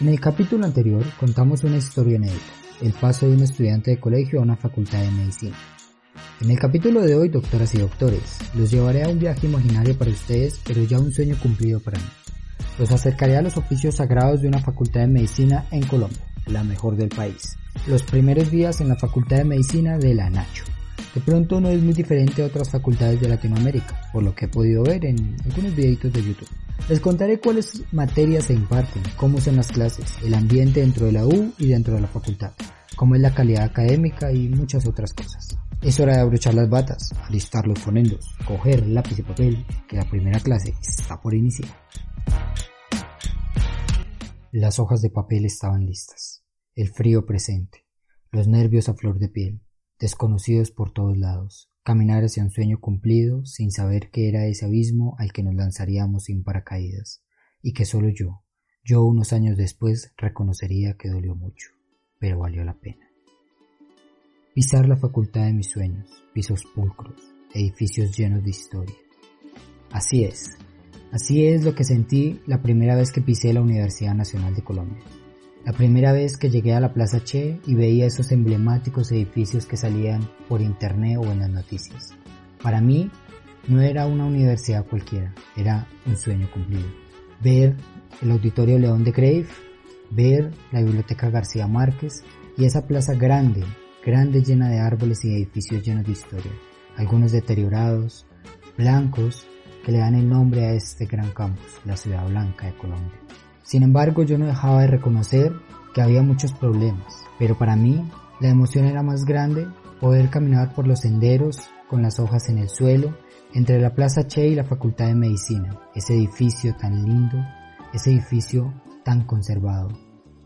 En el capítulo anterior contamos una historia inédita, el paso de un estudiante de colegio a una facultad de medicina. En el capítulo de hoy, doctoras y doctores, los llevaré a un viaje imaginario para ustedes, pero ya un sueño cumplido para mí. Los acercaré a los oficios sagrados de una facultad de medicina en Colombia, la mejor del país. Los primeros días en la facultad de medicina de la Nacho. De pronto no es muy diferente a otras facultades de Latinoamérica, por lo que he podido ver en algunos videitos de YouTube. Les contaré cuáles materias se imparten, cómo son las clases, el ambiente dentro de la U y dentro de la facultad, cómo es la calidad académica y muchas otras cosas. Es hora de abrochar las batas, alistar los fonendos, coger lápiz y papel, que la primera clase está por iniciar. Las hojas de papel estaban listas, el frío presente, los nervios a flor de piel, desconocidos por todos lados, caminar hacia un sueño cumplido sin saber qué era ese abismo al que nos lanzaríamos sin paracaídas, y que solo yo, yo unos años después reconocería que dolió mucho, pero valió la pena. Pisar la facultad de mis sueños, pisos pulcros, edificios llenos de historia. Así es, Así es lo que sentí la primera vez que pisé la Universidad Nacional de Colombia. La primera vez que llegué a la Plaza Che y veía esos emblemáticos edificios que salían por internet o en las noticias. Para mí no era una universidad cualquiera, era un sueño cumplido. Ver el Auditorio León de Grave, ver la Biblioteca García Márquez y esa plaza grande, grande llena de árboles y edificios llenos de historia, algunos deteriorados, blancos, que le dan el nombre a este gran campus, la Ciudad Blanca de Colombia. Sin embargo, yo no dejaba de reconocer que había muchos problemas, pero para mí la emoción era más grande poder caminar por los senderos con las hojas en el suelo entre la Plaza Che y la Facultad de Medicina, ese edificio tan lindo, ese edificio tan conservado.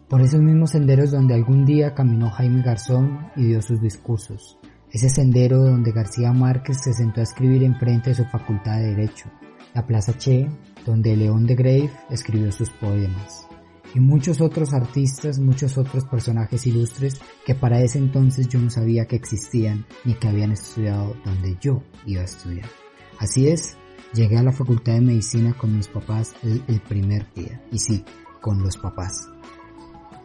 Por esos mismos senderos donde algún día caminó Jaime Garzón y dio sus discursos, ese sendero donde García Márquez se sentó a escribir enfrente de su facultad de Derecho, la Plaza Che, donde León de Grave escribió sus poemas, y muchos otros artistas, muchos otros personajes ilustres que para ese entonces yo no sabía que existían ni que habían estudiado donde yo iba a estudiar. Así es, llegué a la Facultad de Medicina con mis papás el, el primer día, y sí, con los papás.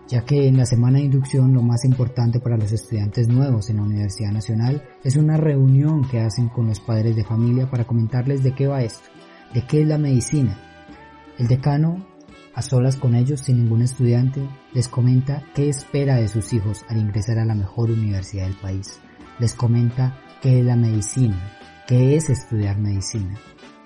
Ya que en la semana de inducción lo más importante para los estudiantes nuevos en la Universidad Nacional es una reunión que hacen con los padres de familia para comentarles de qué va esto, de qué es la medicina. El decano, a solas con ellos sin ningún estudiante, les comenta qué espera de sus hijos al ingresar a la mejor universidad del país. Les comenta qué es la medicina, qué es estudiar medicina.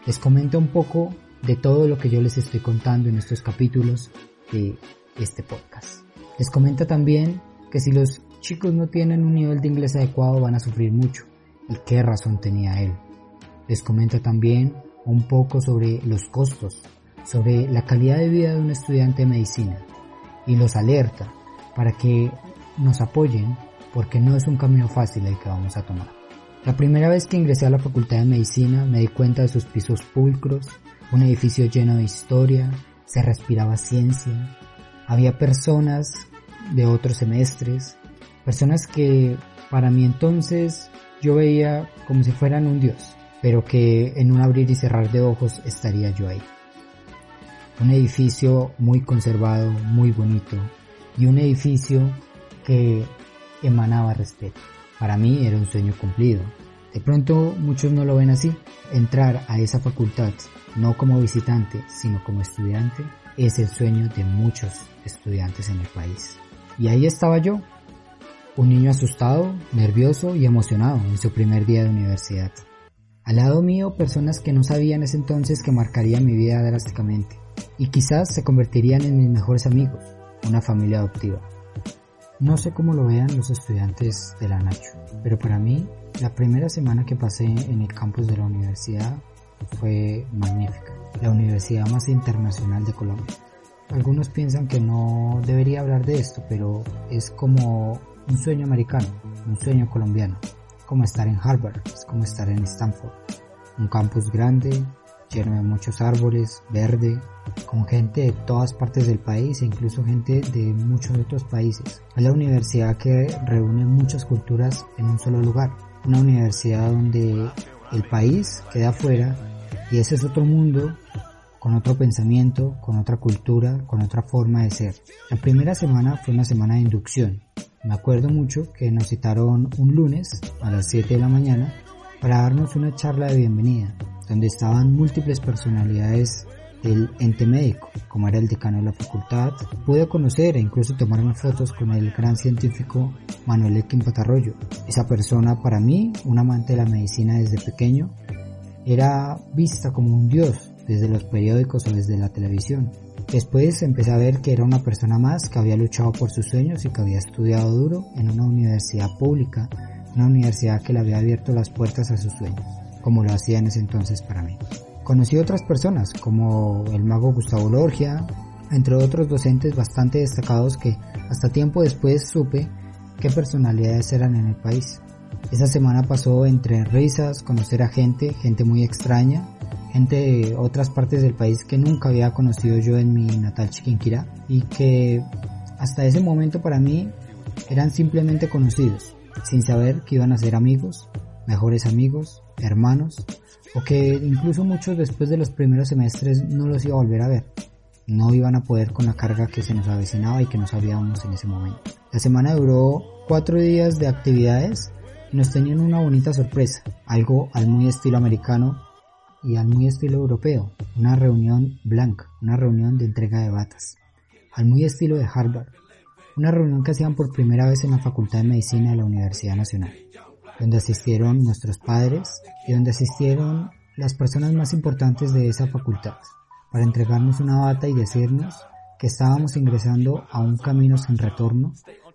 Les comenta un poco de todo lo que yo les estoy contando en estos capítulos de este podcast. Les comenta también que si los chicos no tienen un nivel de inglés adecuado van a sufrir mucho. ¿Y qué razón tenía él? Les comenta también un poco sobre los costos, sobre la calidad de vida de un estudiante de medicina y los alerta para que nos apoyen porque no es un camino fácil el que vamos a tomar. La primera vez que ingresé a la Facultad de Medicina me di cuenta de sus pisos pulcros, un edificio lleno de historia, se respiraba ciencia, había personas de otros semestres, personas que para mí entonces yo veía como si fueran un dios, pero que en un abrir y cerrar de ojos estaría yo ahí. Un edificio muy conservado, muy bonito, y un edificio que emanaba respeto. Para mí era un sueño cumplido. De pronto muchos no lo ven así. Entrar a esa facultad, no como visitante, sino como estudiante, es el sueño de muchos estudiantes en el país. Y ahí estaba yo, un niño asustado, nervioso y emocionado en su primer día de universidad. Al lado mío personas que no sabían ese entonces que marcarían mi vida drásticamente y quizás se convertirían en mis mejores amigos, una familia adoptiva. No sé cómo lo vean los estudiantes de la Nacho, pero para mí la primera semana que pasé en el campus de la universidad fue magnífica, la universidad más internacional de Colombia. Algunos piensan que no debería hablar de esto, pero es como un sueño americano, un sueño colombiano, como estar en Harvard, es como estar en Stanford. Un campus grande, lleno de muchos árboles, verde, con gente de todas partes del país e incluso gente de muchos otros países. Es la universidad que reúne muchas culturas en un solo lugar. Una universidad donde el país queda afuera y ese es otro mundo con otro pensamiento, con otra cultura, con otra forma de ser. La primera semana fue una semana de inducción. Me acuerdo mucho que nos citaron un lunes a las 7 de la mañana para darnos una charla de bienvenida, donde estaban múltiples personalidades del ente médico, como era el decano de la facultad. Pude conocer e incluso tomarme fotos con el gran científico Manuel Elkin Patarroyo. Esa persona para mí, un amante de la medicina desde pequeño, era vista como un dios desde los periódicos o desde la televisión. Después empecé a ver que era una persona más que había luchado por sus sueños y que había estudiado duro en una universidad pública, una universidad que le había abierto las puertas a sus sueños, como lo hacía en ese entonces para mí. Conocí otras personas, como el mago Gustavo Lorgia, entre otros docentes bastante destacados que hasta tiempo después supe qué personalidades eran en el país. Esa semana pasó entre risas, conocer a gente, gente muy extraña, gente de otras partes del país que nunca había conocido yo en mi natal Chiquinquirá y que hasta ese momento para mí eran simplemente conocidos, sin saber que iban a ser amigos, mejores amigos, hermanos, o que incluso muchos después de los primeros semestres no los iba a volver a ver. No iban a poder con la carga que se nos avecinaba y que no sabíamos en ese momento. La semana duró cuatro días de actividades y nos tenían una bonita sorpresa, algo al muy estilo americano y al muy estilo europeo, una reunión blanca, una reunión de entrega de batas, al muy estilo de Harvard, una reunión que hacían por primera vez en la Facultad de Medicina de la Universidad Nacional, donde asistieron nuestros padres y donde asistieron las personas más importantes de esa facultad, para entregarnos una bata y decirnos que estábamos ingresando a un camino sin retorno,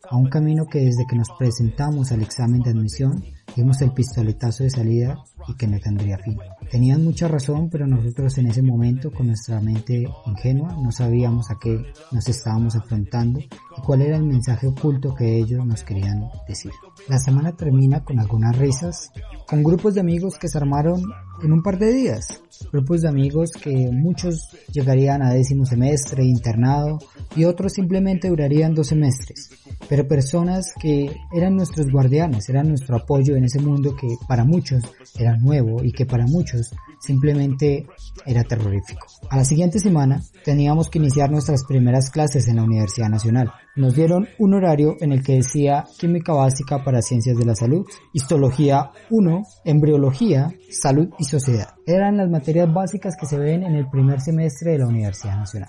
a un camino que desde que nos presentamos al examen de admisión dimos el pistoletazo de salida y que no tendría fin. Tenían mucha razón, pero nosotros en ese momento, con nuestra mente ingenua, no sabíamos a qué nos estábamos afrontando y cuál era el mensaje oculto que ellos nos querían decir. La semana termina con algunas risas, con grupos de amigos que se armaron en un par de días. Grupos de amigos que muchos llegarían a décimo semestre internado y otros simplemente durarían dos semestres. Pero personas que eran nuestros guardianes, eran nuestro apoyo en ese mundo que para muchos era nuevo y que para muchos simplemente era terrorífico. A la siguiente semana teníamos que iniciar nuestras primeras clases en la Universidad Nacional. Nos dieron un horario en el que decía Química Básica para Ciencias de la Salud, Histología 1, Embriología, Salud y Sociedad. Eran las materias básicas que se ven en el primer semestre de la Universidad Nacional.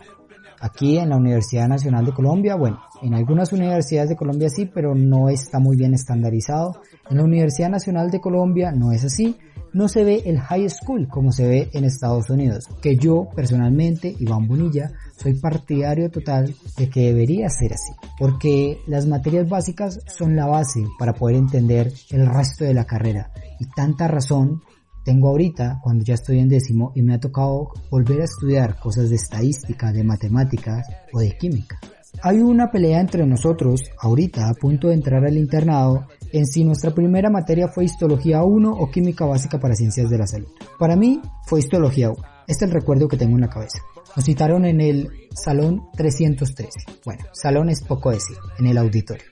Aquí en la Universidad Nacional de Colombia, bueno, en algunas universidades de Colombia sí, pero no está muy bien estandarizado. En la Universidad Nacional de Colombia no es así. No se ve el high school como se ve en Estados Unidos, que yo personalmente, Iván Bonilla, soy partidario total de que debería ser así, porque las materias básicas son la base para poder entender el resto de la carrera y tanta razón tengo ahorita cuando ya estoy en décimo y me ha tocado volver a estudiar cosas de estadística, de matemáticas o de química. Hay una pelea entre nosotros, ahorita a punto de entrar al internado, en si nuestra primera materia fue histología 1 o química básica para ciencias de la salud. Para mí fue histología 1. Este es el recuerdo que tengo en la cabeza. Nos citaron en el salón 313. Bueno, salón es poco decir, en el auditorio.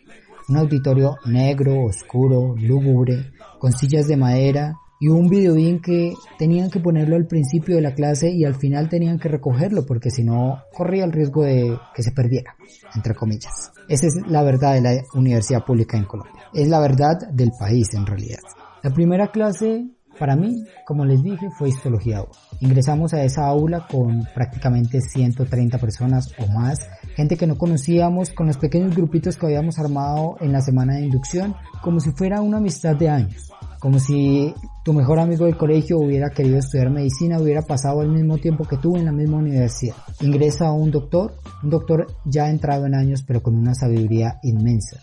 Un auditorio negro, oscuro, lúgubre, con sillas de madera, y un videoín que tenían que ponerlo al principio de la clase y al final tenían que recogerlo porque si no corría el riesgo de que se perdiera, entre comillas. Esa es la verdad de la universidad pública en Colombia. Es la verdad del país en realidad. La primera clase para mí, como les dije, fue histología 1. Ingresamos a esa aula con prácticamente 130 personas o más, gente que no conocíamos, con los pequeños grupitos que habíamos armado en la semana de inducción, como si fuera una amistad de años como si tu mejor amigo del colegio hubiera querido estudiar medicina, hubiera pasado el mismo tiempo que tú en la misma universidad. Ingresa un doctor, un doctor ya entrado en años pero con una sabiduría inmensa,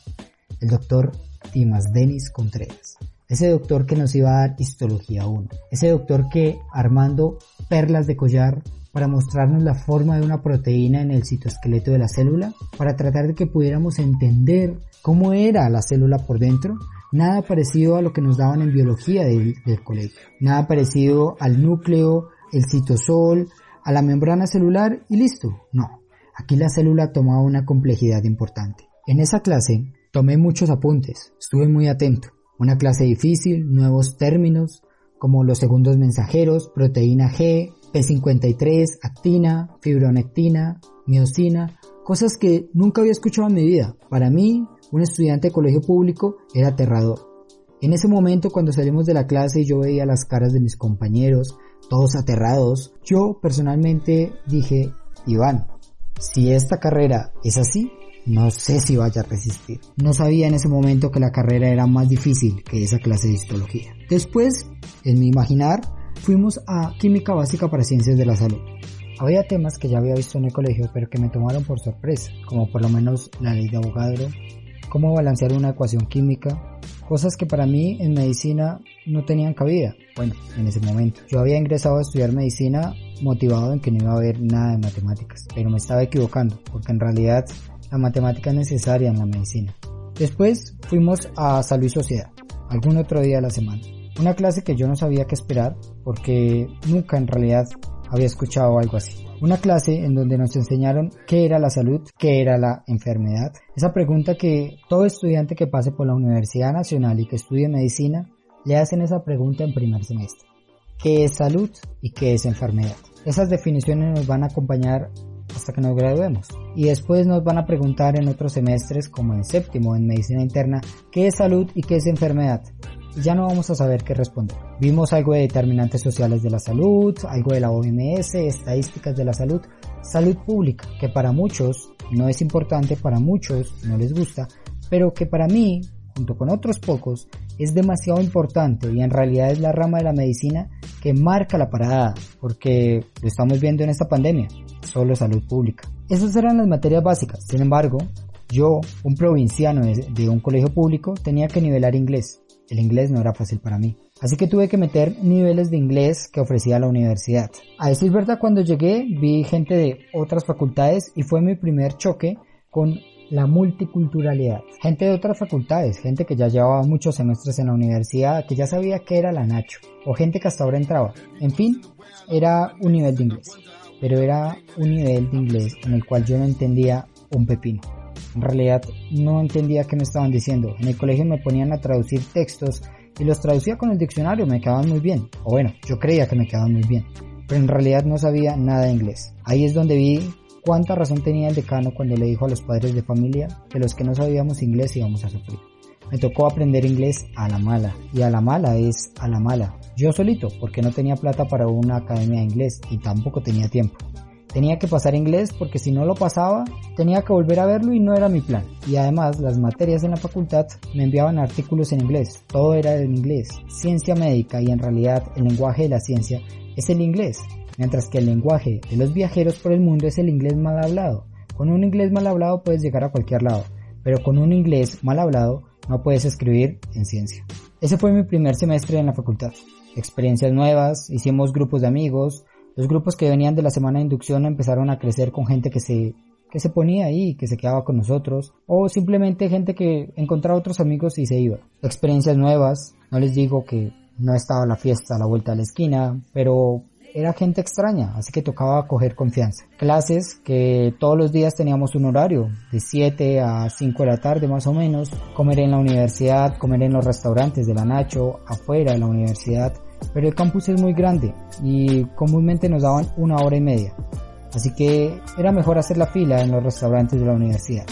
el doctor Timas Denis Contreras. Ese doctor que nos iba a dar histología 1. Ese doctor que armando perlas de collar para mostrarnos la forma de una proteína en el citoesqueleto de la célula, para tratar de que pudiéramos entender cómo era la célula por dentro, Nada parecido a lo que nos daban en biología del, colegio. Nada parecido al núcleo, el citosol, a la membrana celular y listo. No. Aquí la célula tomaba una complejidad importante. En esa clase tomé muchos apuntes, estuve muy atento. Una clase difícil, nuevos términos, como los segundos mensajeros, proteína G, P53, actina, fibronectina, miocina, cosas que nunca había escuchado en mi vida. Para mí, un estudiante de colegio público era aterrador. En ese momento cuando salimos de la clase y yo veía las caras de mis compañeros, todos aterrados, yo personalmente dije, Iván, si esta carrera es así, no sé si vaya a resistir. No sabía en ese momento que la carrera era más difícil que esa clase de histología. Después, en mi imaginar, fuimos a Química Básica para Ciencias de la Salud. Había temas que ya había visto en el colegio pero que me tomaron por sorpresa, como por lo menos la ley de Avogadro, cómo balancear una ecuación química, cosas que para mí en medicina no tenían cabida. Bueno, en ese momento. Yo había ingresado a estudiar medicina motivado en que no iba a haber nada de matemáticas, pero me estaba equivocando, porque en realidad la matemática es necesaria en la medicina. Después fuimos a Salud y Sociedad, algún otro día de la semana. Una clase que yo no sabía qué esperar, porque nunca en realidad había escuchado algo así. Una clase en donde nos enseñaron qué era la salud, qué era la enfermedad. Esa pregunta que todo estudiante que pase por la Universidad Nacional y que estudie medicina le hacen esa pregunta en primer semestre. ¿Qué es salud y qué es enfermedad? Esas definiciones nos van a acompañar hasta que nos graduemos. Y después nos van a preguntar en otros semestres, como en séptimo en medicina interna, qué es salud y qué es enfermedad. Y ya no vamos a saber qué responder. Vimos algo de determinantes sociales de la salud, algo de la OMS, estadísticas de la salud, salud pública, que para muchos no es importante, para muchos no les gusta, pero que para mí, junto con otros pocos, es demasiado importante y en realidad es la rama de la medicina que marca la parada, porque lo estamos viendo en esta pandemia, solo salud pública. Esas eran las materias básicas, sin embargo, yo, un provinciano de, un colegio público, tenía que nivelar inglés. El inglés no era fácil para mí. Así que tuve que meter niveles de inglés que ofrecía la universidad. A decir verdad, cuando llegué vi gente de otras facultades y fue mi primer choque con la multiculturalidad. Gente de otras facultades, gente que ya llevaba muchos semestres en la universidad, que ya sabía que era la Nacho, o gente que hasta ahora entraba. En fin, era un nivel de inglés, pero era un nivel de inglés en el cual yo no entendía un pepino. En realidad no entendía qué me estaban diciendo. En el colegio me ponían a traducir textos y los traducía con el diccionario, me quedaban muy bien. O bueno, yo creía que me quedaban muy bien. Pero en realidad no sabía nada de inglés. Ahí es donde vi cuánta razón tenía el decano cuando le dijo a los padres de familia que los que no sabíamos inglés íbamos a sufrir. Me tocó aprender inglés a la mala, y a la mala es a la mala. Yo solito, porque no tenía plata para una academia de inglés y tampoco tenía tiempo. Tenía que pasar inglés porque si no lo pasaba, tenía que volver a verlo y no era mi plan. Y además, las materias en la facultad me enviaban artículos en inglés. Todo era en inglés. Ciencia médica y en realidad el lenguaje de la ciencia es el inglés mientras que el lenguaje de los viajeros por el mundo es el inglés mal hablado. Con un inglés mal hablado puedes llegar a cualquier lado, pero con un inglés mal hablado no puedes escribir en ciencia. Ese fue mi primer semestre en la facultad. Experiencias nuevas, hicimos grupos de amigos, los grupos que venían de la semana de inducción empezaron a crecer con gente que se que se ponía ahí, que se quedaba con nosotros, o simplemente gente que encontraba otros amigos y se iba. Experiencias nuevas, no les digo que no estaba la fiesta a la vuelta de la esquina, pero era gente extraña, así que tocaba coger confianza. Clases que todos los días teníamos un horario, de 7 a 5 de la tarde más o menos, comer en la universidad, comer en los restaurantes de la Nacho, afuera de la universidad, pero el campus es muy grande y comúnmente nos daban una hora y media, así que era mejor hacer la fila en los restaurantes de la universidad.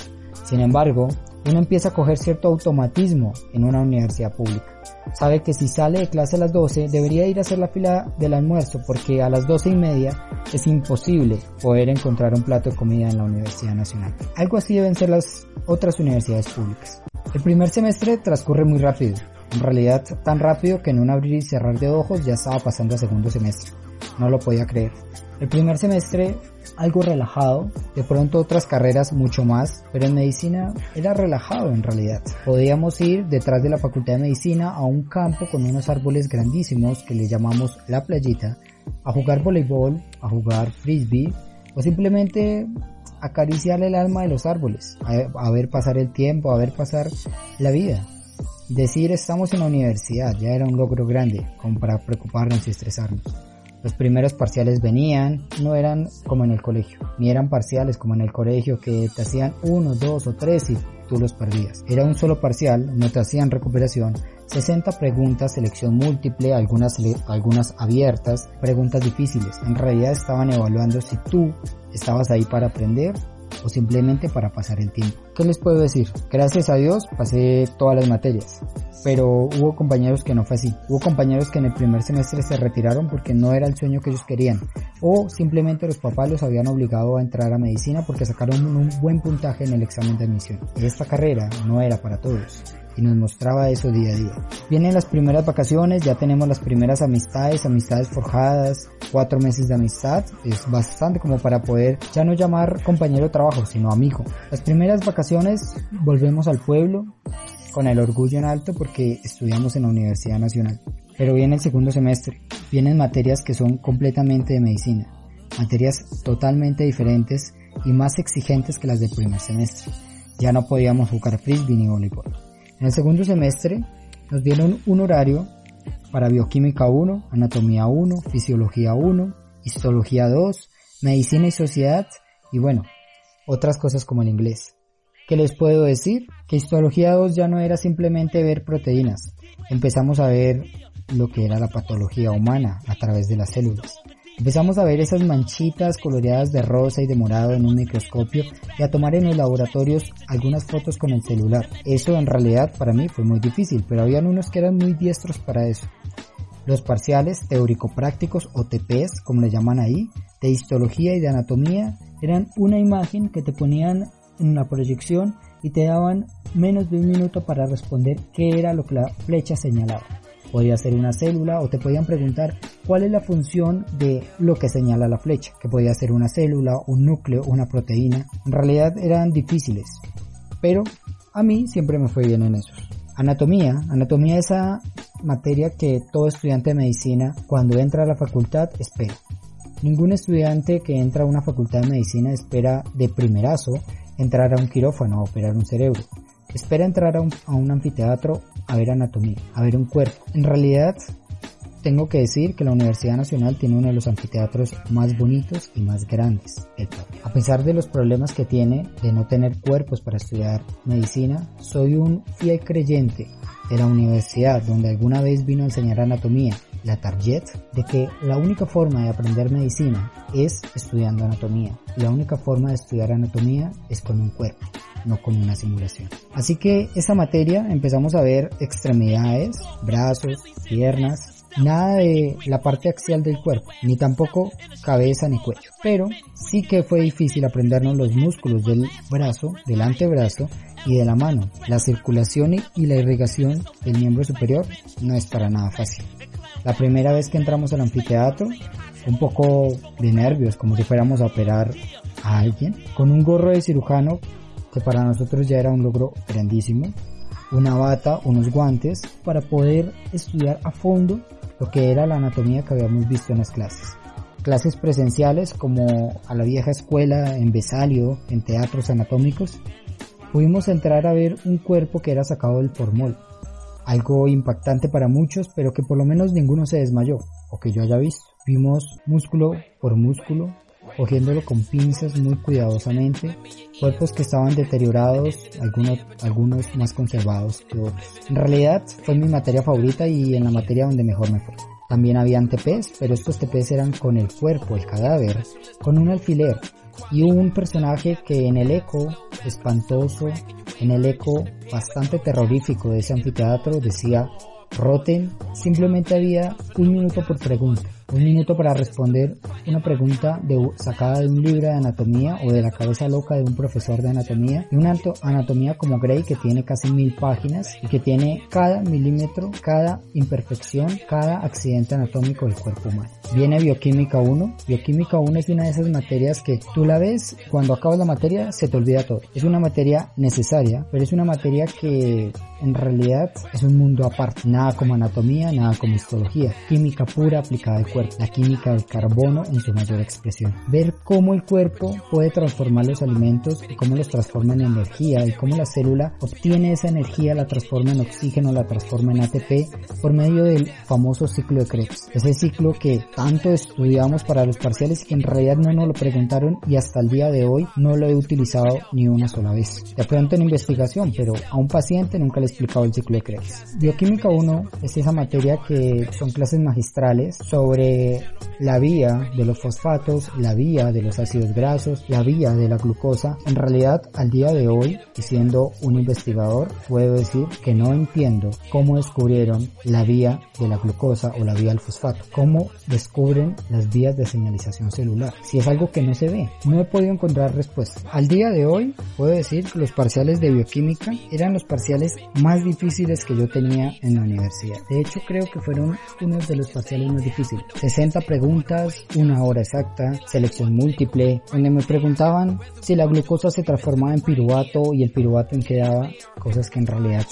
Sin embargo, uno empieza a coger cierto automatismo en una universidad pública. Sabe que si sale de clase a las 12 debería ir a hacer la fila del almuerzo porque a las 12 y media es imposible poder encontrar un plato de comida en la Universidad Nacional. Algo así deben ser las otras universidades públicas. El primer semestre transcurre muy rápido, en realidad tan rápido que en un abrir y cerrar de ojos ya estaba pasando a segundo semestre. No lo podía creer. El primer semestre algo relajado, de pronto otras carreras mucho más, pero en medicina era relajado en realidad. Podíamos ir detrás de la facultad de medicina a un campo con unos árboles grandísimos que le llamamos la playita, a jugar voleibol, a jugar frisbee o simplemente acariciar el alma de los árboles, a, ver pasar el tiempo, a ver pasar la vida. Decir estamos en la universidad ya era un logro grande como para preocuparnos y estresarnos. Los primeros parciales venían, no eran como en el colegio, ni eran parciales como en el colegio que te hacían uno, dos o tres y tú los perdías. Era un solo parcial, no te hacían recuperación, 60 preguntas, selección múltiple, algunas, algunas abiertas, preguntas difíciles. En realidad estaban evaluando si tú estabas ahí para aprender o simplemente para pasar el tiempo. ¿Qué les puedo decir? Gracias a Dios pasé todas las materias, pero hubo compañeros que no fue así. Hubo compañeros que en el primer semestre se retiraron porque no era el sueño que ellos querían, o simplemente los papás los habían obligado a entrar a medicina porque sacaron un buen puntaje en el examen de admisión. Esta carrera no era para todos y nos mostraba eso día a día. Vienen las primeras vacaciones, ya tenemos las primeras amistades, amistades forjadas, cuatro meses de amistad, es bastante como para poder ya no llamar compañero de trabajo, sino amigo. Las primeras vacaciones volvemos al pueblo con el orgullo en alto porque estudiamos en la Universidad Nacional. Pero viene el segundo semestre, vienen materias que son completamente de medicina, materias totalmente diferentes y más exigentes que las del primer semestre. Ya no podíamos jugar frisbee ni voleibol. En el segundo semestre nos dieron un horario para bioquímica 1, anatomía 1, fisiología 1, histología 2, medicina y sociedad y bueno, otras cosas como el inglés. ¿Qué les puedo decir? Que histología 2 ya no era simplemente ver proteínas, empezamos a ver lo que era la patología humana a través de las células. Empezamos a ver esas manchitas coloreadas de rosa y de morado en un microscopio y a tomar en los laboratorios algunas fotos con el celular. Eso en realidad para mí fue muy difícil, pero habían unos que eran muy diestros para eso. Los parciales teórico-prácticos o TPs, como le llaman ahí, de histología y de anatomía, eran una imagen que te ponían en una proyección y te daban menos de un minuto para responder qué era lo que la flecha señalaba. Podía ser una célula o te podían preguntar cuál es la función de lo que señala la flecha, que podía ser una célula, un núcleo, una proteína. En realidad eran difíciles, pero a mí siempre me fue bien en esos. Anatomía, anatomía es esa materia que todo estudiante de medicina cuando entra a la facultad espera. Ningún estudiante que entra a una facultad de medicina espera de primerazo entrar a un quirófano o operar un cerebro. Espera entrar a un, a un anfiteatro a ver anatomía, a ver un cuerpo. En realidad, tengo que decir que la Universidad Nacional tiene uno de los anfiteatros más bonitos y más grandes del país. A pesar de los problemas que tiene de no tener cuerpos para estudiar medicina, soy un fiel creyente de la universidad donde alguna vez vino a enseñar anatomía, la Target, de que la única forma de aprender medicina es estudiando anatomía. La única forma de estudiar anatomía es con un cuerpo no con una simulación. Así que esa materia empezamos a ver extremidades, brazos, piernas, nada de la parte axial del cuerpo, ni tampoco cabeza ni cuello. Pero sí que fue difícil aprendernos los músculos del brazo, del antebrazo y de la mano. La circulación y la irrigación del miembro superior no es para nada fácil. La primera vez que entramos al anfiteatro, un poco de nervios, como si fuéramos a operar a alguien, con un gorro de cirujano que para nosotros ya era un logro grandísimo, una bata, unos guantes, para poder estudiar a fondo lo que era la anatomía que habíamos visto en las clases. Clases presenciales como a la vieja escuela en Besalio, en teatros anatómicos, pudimos entrar a ver un cuerpo que era sacado del formol. Algo impactante para muchos, pero que por lo menos ninguno se desmayó, o que yo haya visto. Vimos músculo por músculo, cogiéndolo con pinzas muy cuidadosamente, cuerpos que estaban deteriorados, algunos, algunos más conservados que otros. En realidad fue mi materia favorita y en la materia donde mejor me fue. También habían TPs, pero estos TPs eran con el cuerpo, el cadáver, con un alfiler y un personaje que en el eco espantoso, en el eco bastante terrorífico de ese anfiteatro decía Roten, simplemente había un minuto por pregunta un minuto para responder una pregunta de, sacada de un libro de anatomía o de la cabeza loca de un profesor de anatomía y una anatomía como Gray que tiene casi mil páginas y que tiene cada milímetro, cada imperfección, cada accidente anatómico del cuerpo humano. Viene bioquímica 1. Bioquímica 1 es una de esas materias que tú la ves, cuando acabas la materia se te olvida todo. Es una materia necesaria, pero es una materia que en realidad es un mundo aparte. Nada como anatomía, nada como histología. Química pura aplicada al cuerpo la química del carbono en su mayor expresión. Ver cómo el cuerpo puede transformar los alimentos y cómo los transforma en energía y cómo la célula obtiene esa energía, la transforma en oxígeno, la transforma en ATP por medio del famoso ciclo de Krebs. Ese ciclo que tanto estudiamos para los parciales que en realidad no nos lo preguntaron y hasta el día de hoy no lo he utilizado ni una sola vez. De pronto en investigación, pero a un paciente nunca le he explicado el ciclo de Krebs. Bioquímica 1 es esa materia que son clases magistrales sobre la vía de los fosfatos, la vía de los ácidos grasos, la vía de la glucosa. En realidad, al día de hoy, siendo un investigador, puedo decir que no entiendo cómo descubrieron la vía de la glucosa o la vía del fosfato, cómo descubren las vías de señalización celular, si es algo que no se ve. No he podido encontrar respuesta. Al día de hoy, puedo decir que los parciales de bioquímica eran los parciales más difíciles que yo tenía en la universidad. De hecho, creo que fueron uno de los parciales más difíciles. 60 preguntas, una hora exacta, selección múltiple, donde me preguntaban si la glucosa se transformaba en piruvato y el piruvato en qué daba, cosas que en realidad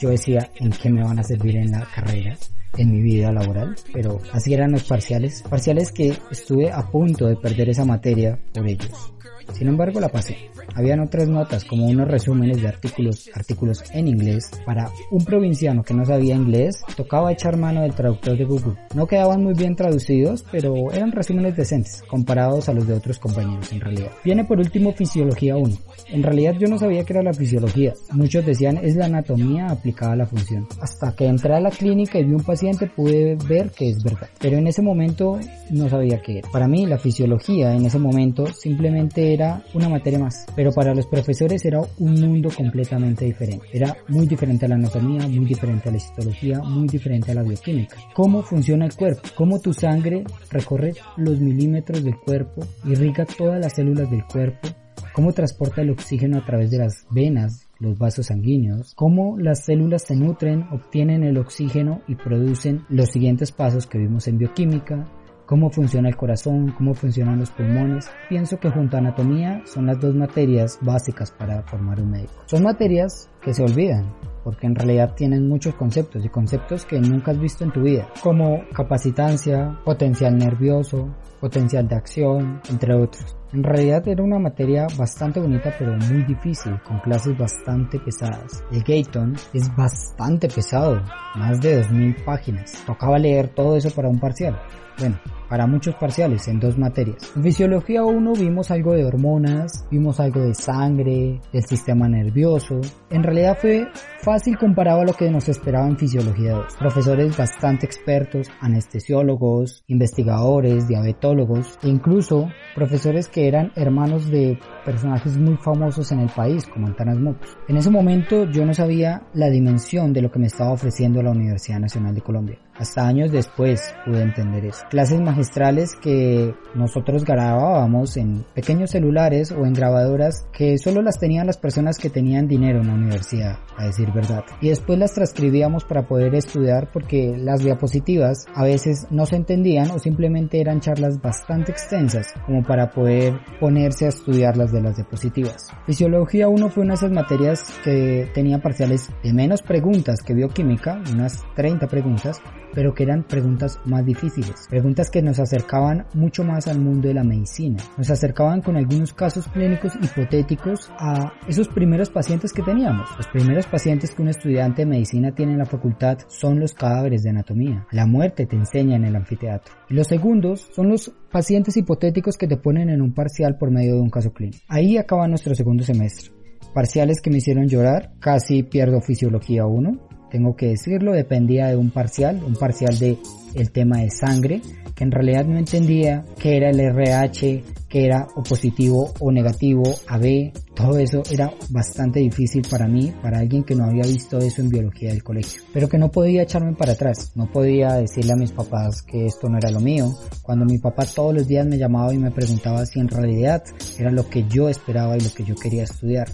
yo decía en qué me van a servir en la carrera en mi vida laboral, pero así eran los parciales, parciales que estuve a punto de perder esa materia por ellos. Sin embargo, la pasé. Habían otras notas como unos resúmenes de artículos, artículos en inglés. Para un provinciano que no sabía inglés, tocaba echar mano del traductor de Google. No quedaban muy bien traducidos, pero eran resúmenes decentes, comparados a los de otros compañeros en realidad. Viene por último Fisiología 1. En realidad yo no sabía que era la fisiología. Muchos decían es la anatomía aplicada a la función. Hasta que entré a la clínica y vi un paciente pude ver que es verdad. Pero en ese momento no sabía qué era. Para mí la fisiología en ese momento simplemente era una materia más. Pero para los profesores era un mundo completamente diferente. Era muy diferente a la anatomía, muy diferente a la histología, muy diferente a la bioquímica. Cómo funciona el cuerpo, cómo tu sangre recorre los milímetros del cuerpo, irriga todas las células del cuerpo, cómo transporta el oxígeno a través de las venas, los vasos sanguíneos, cómo las células se nutren, obtienen el oxígeno y producen los siguientes pasos que vimos en bioquímica, cómo funciona el corazón, cómo funcionan los pulmones. Pienso que junto a anatomía son las dos materias básicas para formar un médico. Son materias que se olvidan, porque en realidad tienen muchos conceptos y conceptos que nunca has visto en tu vida, como capacitancia, potencial nervioso, potencial de acción, entre otros. En realidad era una materia bastante bonita pero muy difícil, con clases bastante pesadas. El Gayton es bastante pesado, más de 2000 páginas. Tocaba leer todo eso para un parcial. Bueno, para muchos parciales en dos materias. En Fisiología 1 vimos algo de hormonas, vimos algo de sangre, del sistema nervioso. En realidad fue fácil comparado a lo que nos esperaba en Fisiología 2. Profesores bastante expertos, anestesiólogos, investigadores, diabetólogos e incluso profesores que eran hermanos de personajes muy famosos en el país como Antanas Mocos. En ese momento yo no sabía la dimensión de lo que me estaba ofreciendo la Universidad Nacional de Colombia. Hasta años después pude entender eso. Clases magistrales que nosotros grabábamos en pequeños celulares o en grabadoras que solo las tenían las personas que tenían dinero en la universidad, a decir verdad. Y después las transcribíamos para poder estudiar porque las diapositivas a veces no se entendían o simplemente eran charlas bastante extensas como para poder ponerse a estudiarlas de las diapositivas. Fisiología 1 fue una de esas materias que tenía parciales de menos preguntas que bioquímica, unas 30 preguntas, pero que eran preguntas más difíciles, preguntas que nos acercaban mucho más al mundo de la medicina, nos acercaban con algunos casos clínicos hipotéticos a esos primeros pacientes que teníamos. Los primeros pacientes que un estudiante de medicina tiene en la facultad son los cadáveres de anatomía. La muerte te enseña en el anfiteatro. Y los segundos son los pacientes hipotéticos que te ponen en un parcial por medio de un caso clínico. Ahí acaba nuestro segundo semestre. Parciales que me hicieron llorar, casi pierdo fisiología 1, tengo que decirlo, dependía de un parcial, un parcial de el tema de sangre, que en realidad no entendía qué era el RH, qué era o positivo o negativo, AB, todo eso era bastante difícil para mí, para alguien que no había visto eso en biología del colegio, pero que no podía echarme para atrás, no podía decirle a mis papás que esto no era lo mío, cuando mi papá todos los días me llamaba y me preguntaba si en realidad era lo que yo esperaba y lo que yo quería estudiar.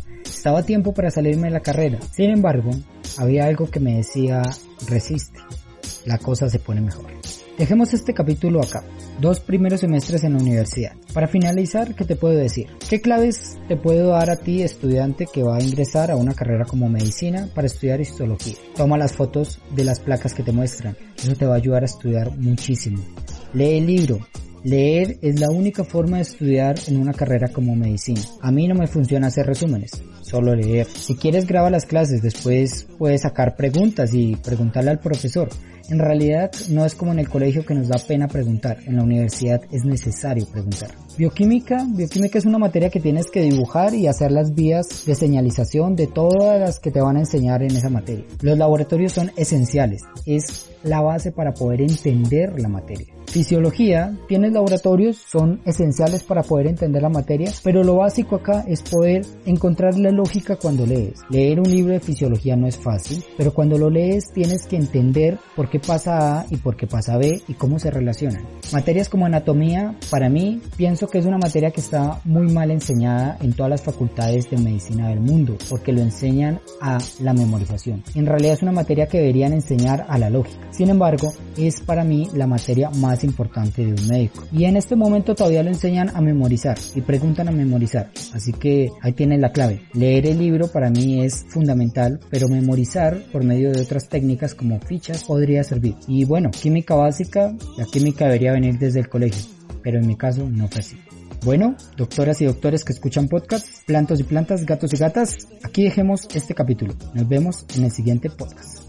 Estaba a tiempo para salirme de la carrera, sin embargo, había algo que me decía, resiste, la cosa se pone mejor. Dejemos este capítulo acá. Dos primeros semestres en la universidad. Para finalizar, ¿qué te puedo decir? ¿Qué claves te puedo dar a ti, estudiante que va a ingresar a una carrera como medicina para estudiar histología? Toma las fotos de las placas que te muestran. Eso te va a ayudar a estudiar muchísimo. Lee el libro, Leer es la única forma de estudiar en una carrera como medicina. A mí no me funciona hacer resúmenes, solo leer. Si quieres graba las clases, después puedes sacar preguntas y preguntarle al profesor. En realidad no es como en el colegio que nos da pena preguntar, en la universidad es necesario preguntar. Bioquímica, bioquímica es una materia que tienes que dibujar y hacer las vías de señalización de todas las que te van a enseñar en esa materia. Los laboratorios son esenciales, es la base para poder entender la materia. Fisiología, tienes laboratorios, son esenciales para poder entender la materia, pero lo básico acá es poder encontrar la lógica cuando lees. Leer un libro de fisiología no es fácil, pero cuando lo lees tienes que entender por qué pasa A y por qué pasa B y cómo se relacionan. Materias como anatomía, para mí, pienso que es una materia que está muy mal enseñada en todas las facultades de medicina del mundo, porque lo enseñan a la memorización. En realidad es una materia que deberían enseñar a la lógica. Sin embargo, es para mí la materia más importante de un médico. Y en este momento todavía lo enseñan a memorizar y preguntan a memorizar. Así que ahí tienen la clave. Leer el libro para mí es fundamental, pero memorizar por medio de otras técnicas como fichas podría servir. Y bueno, química básica, la química debería venir desde el colegio, pero en mi caso no fue así. Bueno, doctoras y doctores que escuchan podcast, plantos y plantas, gatos y gatas, aquí dejemos este capítulo. Nos vemos en el siguiente podcast.